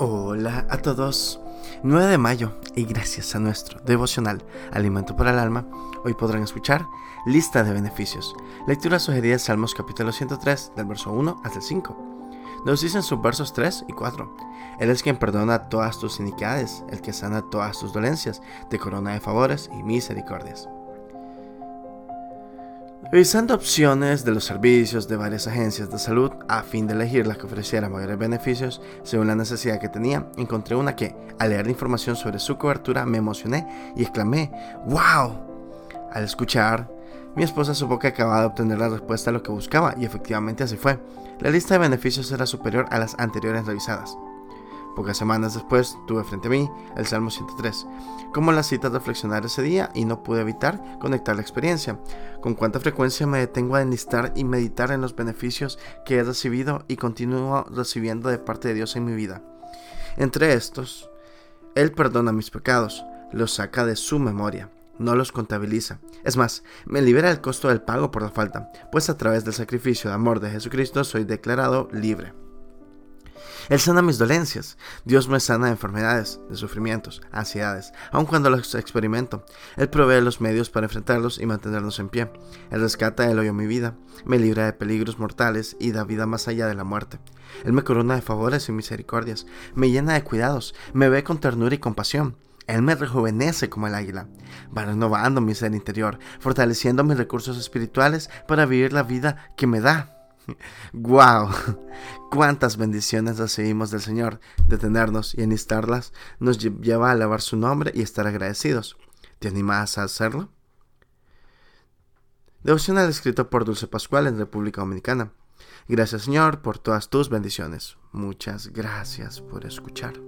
Hola a todos. 9 de mayo y gracias a nuestro devocional Alimento para el Alma, hoy podrán escuchar Lista de Beneficios. Lectura sugerida Salmos capítulo 103 del verso 1 hasta el 5. Nos dicen sus versos 3 y 4. Él es quien perdona todas tus iniquidades, el que sana todas tus dolencias, te corona de favores y misericordias. Revisando opciones de los servicios de varias agencias de salud a fin de elegir la que ofreciera mayores beneficios según la necesidad que tenía, encontré una que, al leer la información sobre su cobertura, me emocioné y exclamé, ¡Wow! Al escuchar, mi esposa supo que acababa de obtener la respuesta a lo que buscaba y efectivamente así fue. La lista de beneficios era superior a las anteriores revisadas. Pocas semanas después tuve frente a mí el Salmo 103, como la cita reflexionar ese día y no pude evitar conectar la experiencia. Con cuánta frecuencia me detengo a enlistar y meditar en los beneficios que he recibido y continúo recibiendo de parte de Dios en mi vida. Entre estos, Él perdona mis pecados, los saca de su memoria no los contabiliza. Es más, me libera el costo del pago por la falta, pues a través del sacrificio de amor de Jesucristo soy declarado libre. Él sana mis dolencias. Dios me sana de enfermedades, de sufrimientos, ansiedades, aun cuando los experimento. Él provee los medios para enfrentarlos y mantenernos en pie. Él rescata el hoyo mi vida, me libra de peligros mortales y da vida más allá de la muerte. Él me corona de favores y misericordias, me llena de cuidados, me ve con ternura y compasión. Él me rejuvenece como el águila, va renovando mi ser interior, fortaleciendo mis recursos espirituales para vivir la vida que me da. ¡Wow! ¿Cuántas bendiciones recibimos del Señor? Detenernos y enlistarlas nos lleva a alabar su nombre y estar agradecidos. ¿Te animas a hacerlo? Devocional escrito por Dulce Pascual en República Dominicana. Gracias Señor por todas tus bendiciones. Muchas gracias por escuchar.